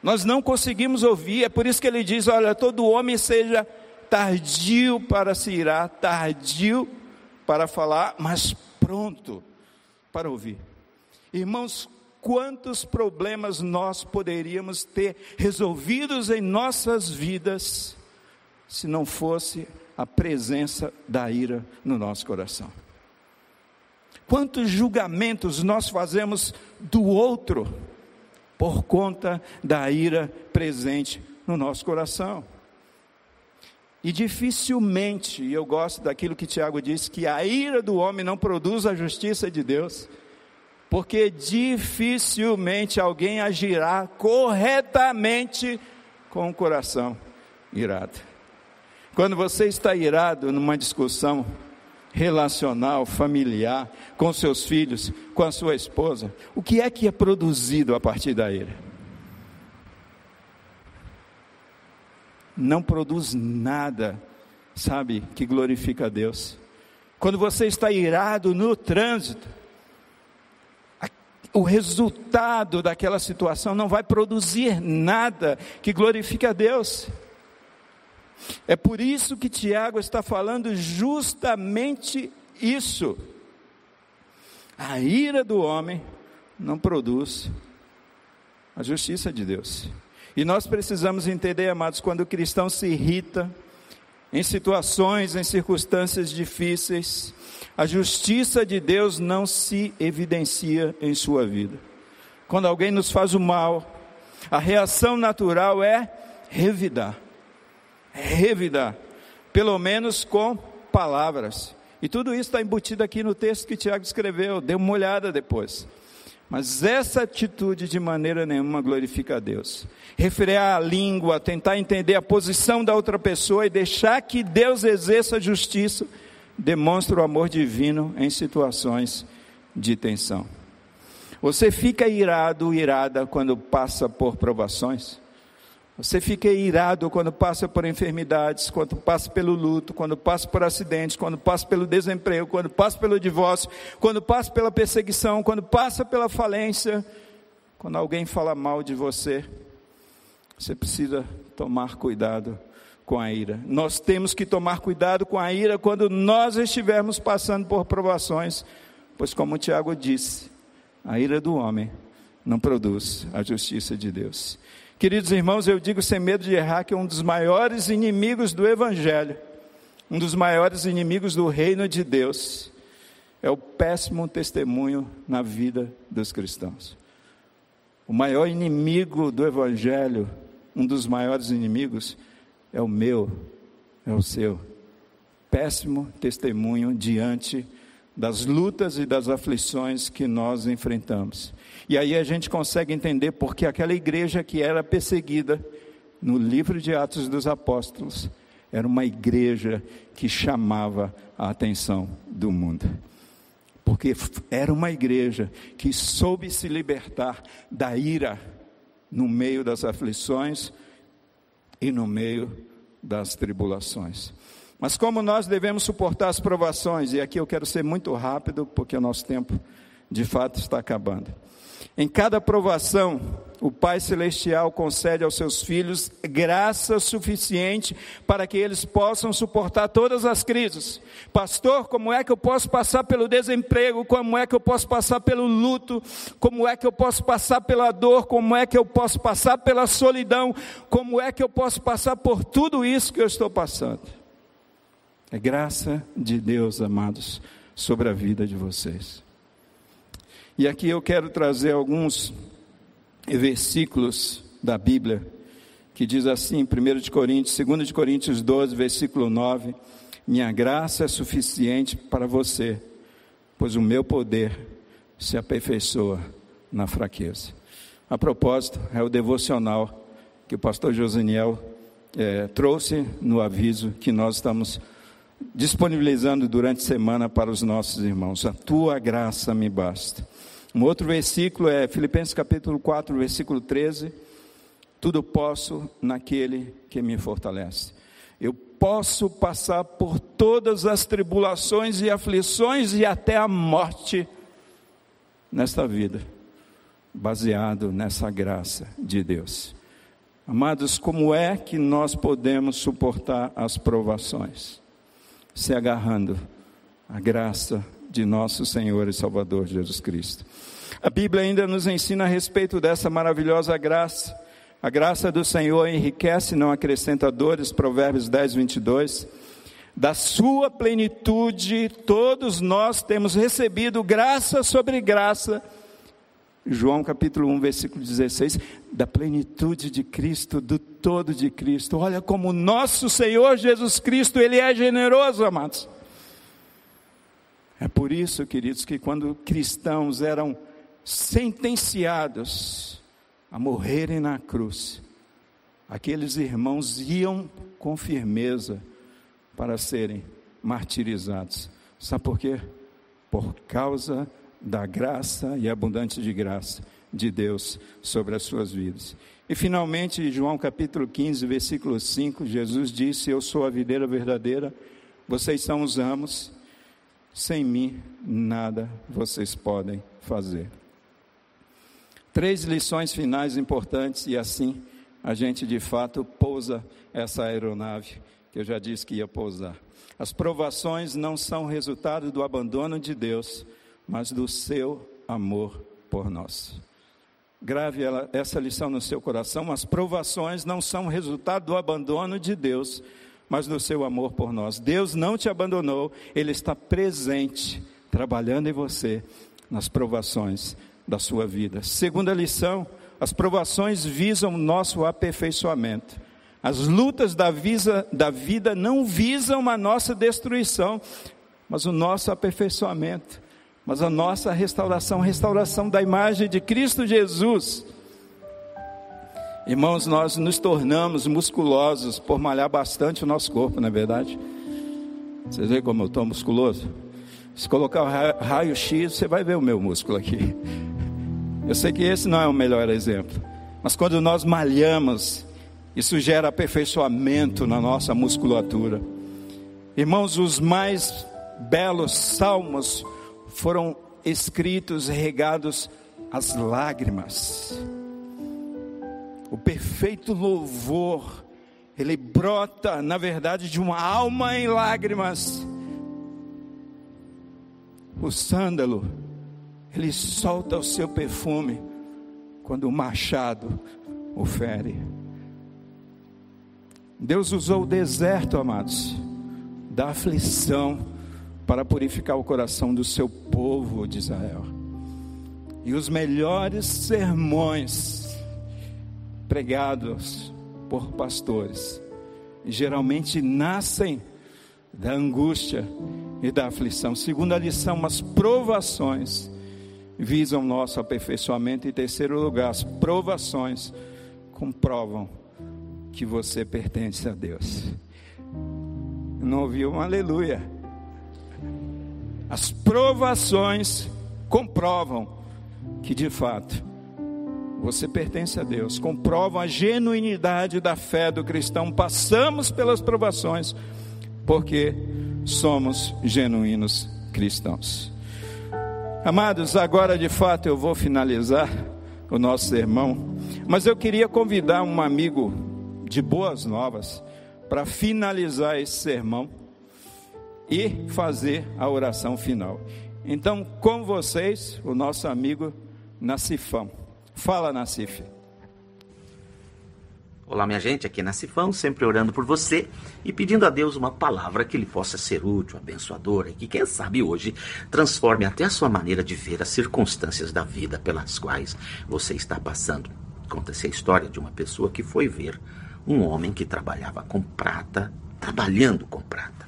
Nós não conseguimos ouvir, é por isso que ele diz: olha, todo homem seja tardio para se irar, tardio para falar, mas pronto para ouvir. Irmãos, quantos problemas nós poderíamos ter resolvidos em nossas vidas se não fosse a presença da ira no nosso coração. Quantos julgamentos nós fazemos do outro por conta da ira presente no nosso coração? E dificilmente, e eu gosto daquilo que Tiago disse, que a ira do homem não produz a justiça de Deus, porque dificilmente alguém agirá corretamente com o coração irado. Quando você está irado numa discussão relacional, familiar, com seus filhos, com a sua esposa, o que é que é produzido a partir da ira? Não produz nada, sabe, que glorifica a Deus. Quando você está irado no trânsito, o resultado daquela situação não vai produzir nada que glorifique a Deus. É por isso que Tiago está falando justamente isso. A ira do homem não produz a justiça de Deus. E nós precisamos entender, amados, quando o cristão se irrita em situações, em circunstâncias difíceis, a justiça de Deus não se evidencia em sua vida. Quando alguém nos faz o mal, a reação natural é revidar. Revidar, pelo menos com palavras. E tudo isso está embutido aqui no texto que Tiago escreveu, dê uma olhada depois. Mas essa atitude de maneira nenhuma glorifica a Deus. Refrear a língua, tentar entender a posição da outra pessoa e deixar que Deus exerça a justiça, demonstra o amor divino em situações de tensão. Você fica irado, irada quando passa por provações? Você fica irado quando passa por enfermidades, quando passa pelo luto, quando passa por acidentes, quando passa pelo desemprego, quando passa pelo divórcio, quando passa pela perseguição, quando passa pela falência, quando alguém fala mal de você. Você precisa tomar cuidado com a ira. Nós temos que tomar cuidado com a ira quando nós estivermos passando por provações, pois, como Tiago disse, a ira do homem não produz a justiça de Deus. Queridos irmãos, eu digo sem medo de errar que um dos maiores inimigos do Evangelho, um dos maiores inimigos do reino de Deus, é o péssimo testemunho na vida dos cristãos. O maior inimigo do Evangelho, um dos maiores inimigos, é o meu, é o seu. Péssimo testemunho diante das lutas e das aflições que nós enfrentamos. E aí a gente consegue entender porque aquela igreja que era perseguida no livro de Atos dos Apóstolos era uma igreja que chamava a atenção do mundo. Porque era uma igreja que soube se libertar da ira no meio das aflições e no meio das tribulações. Mas como nós devemos suportar as provações, e aqui eu quero ser muito rápido, porque o nosso tempo de fato está acabando. Em cada provação, o Pai Celestial concede aos seus filhos graça suficiente para que eles possam suportar todas as crises. Pastor, como é que eu posso passar pelo desemprego? Como é que eu posso passar pelo luto? Como é que eu posso passar pela dor? Como é que eu posso passar pela solidão? Como é que eu posso passar por tudo isso que eu estou passando? É graça de Deus, amados, sobre a vida de vocês. E aqui eu quero trazer alguns versículos da Bíblia que diz assim, 1 de Coríntios, 2 de Coríntios 12, versículo 9: Minha graça é suficiente para você, pois o meu poder se aperfeiçoa na fraqueza. A propósito, é o devocional que o pastor Josaniel é, trouxe no aviso que nós estamos disponibilizando durante a semana para os nossos irmãos. A tua graça me basta. Um outro versículo é Filipenses capítulo 4, versículo 13. Tudo posso naquele que me fortalece. Eu posso passar por todas as tribulações e aflições e até a morte nesta vida, baseado nessa graça de Deus. Amados, como é que nós podemos suportar as provações? Se agarrando à graça de nosso Senhor e Salvador Jesus Cristo. A Bíblia ainda nos ensina a respeito dessa maravilhosa graça. A graça do Senhor enriquece, não acrescenta dores, Provérbios 10, 22. Da sua plenitude, todos nós temos recebido graça sobre graça. João capítulo 1, versículo 16, da plenitude de Cristo, do todo de Cristo. Olha como nosso Senhor Jesus Cristo, Ele é generoso, amados. É por isso, queridos, que quando cristãos eram sentenciados a morrerem na cruz, aqueles irmãos iam com firmeza para serem martirizados. Sabe por quê? Por causa da graça e abundante de graça de Deus sobre as suas vidas. E finalmente, João capítulo 15, versículo 5, Jesus disse: Eu sou a videira verdadeira, vocês são os amos, sem mim nada vocês podem fazer. Três lições finais importantes e assim a gente de fato pousa essa aeronave que eu já disse que ia pousar. As provações não são resultado do abandono de Deus, mas do seu amor por nós. Grave essa lição no seu coração: as provações não são resultado do abandono de Deus, mas do seu amor por nós. Deus não te abandonou, Ele está presente, trabalhando em você nas provações da sua vida. Segunda lição: as provações visam nosso aperfeiçoamento. As lutas da, visa, da vida não visam a nossa destruição, mas o nosso aperfeiçoamento, mas a nossa restauração restauração da imagem de Cristo Jesus. Irmãos, nós nos tornamos musculosos por malhar bastante o nosso corpo, não é verdade? Vocês veem como eu estou musculoso? Se colocar o raio-x, você vai ver o meu músculo aqui. Eu sei que esse não é o melhor exemplo, mas quando nós malhamos, isso gera aperfeiçoamento na nossa musculatura. Irmãos, os mais belos salmos foram escritos regados às lágrimas. O perfeito louvor, ele brota, na verdade, de uma alma em lágrimas. O sândalo, ele solta o seu perfume quando o machado o fere. Deus usou o deserto, amados, da aflição para purificar o coração do seu povo de Israel. E os melhores sermões pregados por pastores geralmente nascem da angústia e da aflição. Segunda lição, as provações visam nosso aperfeiçoamento. Em terceiro lugar, as provações comprovam que você pertence a Deus. Não ouviu um aleluia. As provações comprovam que de fato você pertence a Deus, comprovam a genuinidade da fé do cristão. Passamos pelas provações porque somos genuínos cristãos. Amados, agora de fato eu vou finalizar o nosso sermão, mas eu queria convidar um amigo de boas novas para finalizar esse sermão e fazer a oração final. Então, com vocês, o nosso amigo Nacifão. Fala, Nacif. Olá, minha gente, aqui é Nacifão, sempre orando por você e pedindo a Deus uma palavra que lhe possa ser útil, abençoadora e que, quem sabe, hoje transforme até a sua maneira de ver as circunstâncias da vida pelas quais você está passando. Conta-se a história de uma pessoa que foi ver um homem que trabalhava com prata, trabalhando com prata.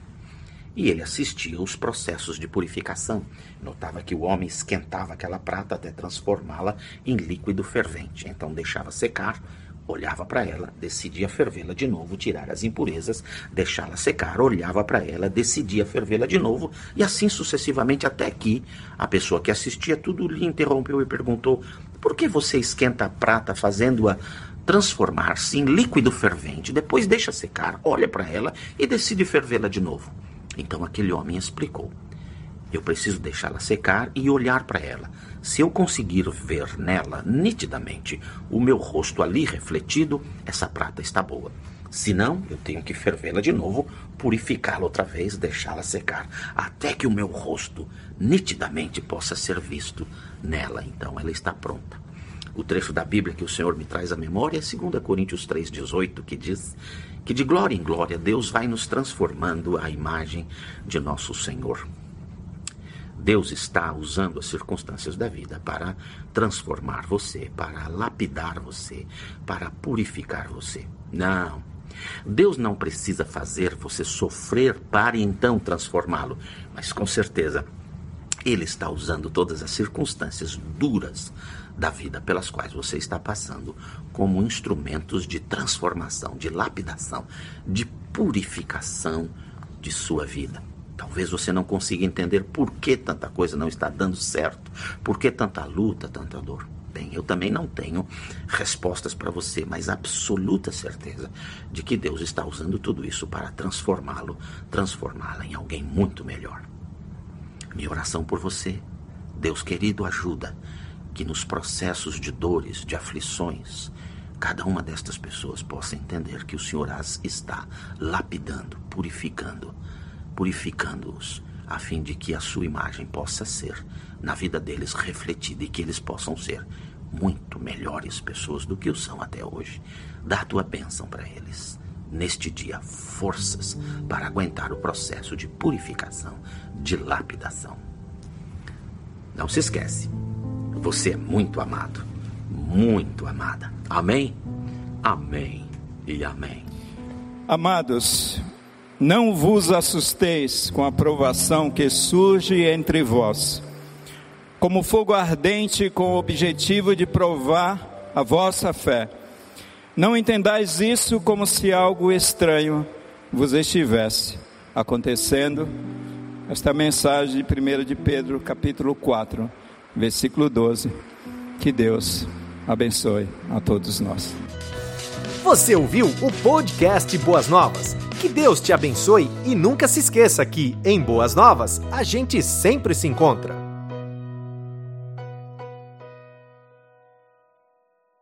E ele assistia aos processos de purificação. Notava que o homem esquentava aquela prata até transformá-la em líquido fervente. Então deixava secar olhava para ela, decidia fervê-la de novo, tirar as impurezas, deixá-la secar, olhava para ela, decidia fervê-la de novo, e assim sucessivamente até que a pessoa que assistia tudo lhe interrompeu e perguntou: Por que você esquenta a prata fazendo-a transformar-se em líquido fervente? Depois deixa secar, olha para ela e decide fervê-la de novo. Então aquele homem explicou: Eu preciso deixá-la secar e olhar para ela se eu conseguir ver nela nitidamente o meu rosto ali refletido, essa prata está boa. Se não, eu tenho que fervê-la de novo, purificá-la outra vez, deixá-la secar, até que o meu rosto nitidamente possa ser visto nela. Então ela está pronta. O trecho da Bíblia que o Senhor me traz à memória é 2 Coríntios 3,18, que diz que de glória em glória Deus vai nos transformando à imagem de nosso Senhor. Deus está usando as circunstâncias da vida para transformar você, para lapidar você, para purificar você. Não. Deus não precisa fazer você sofrer para então transformá-lo, mas com certeza Ele está usando todas as circunstâncias duras da vida pelas quais você está passando como instrumentos de transformação, de lapidação, de purificação de sua vida. Talvez você não consiga entender por que tanta coisa não está dando certo, por que tanta luta, tanta dor. Bem, eu também não tenho respostas para você, mas absoluta certeza de que Deus está usando tudo isso para transformá-lo, transformá-la em alguém muito melhor. Minha oração por você, Deus querido, ajuda que nos processos de dores, de aflições, cada uma destas pessoas possa entender que o Senhor as está lapidando, purificando, purificando-os, a fim de que a sua imagem possa ser na vida deles refletida e que eles possam ser muito melhores pessoas do que o são até hoje. Dá a tua bênção para eles. Neste dia, forças para aguentar o processo de purificação, de lapidação. Não se esquece, você é muito amado, muito amada. Amém? Amém e amém. Amados, não vos assusteis com a provação que surge entre vós, como fogo ardente com o objetivo de provar a vossa fé. Não entendais isso como se algo estranho vos estivesse acontecendo. Esta mensagem de 1 de Pedro, capítulo 4, versículo 12. Que Deus abençoe a todos nós. Você ouviu o podcast Boas Novas? Que Deus te abençoe e nunca se esqueça que, em Boas Novas, a gente sempre se encontra.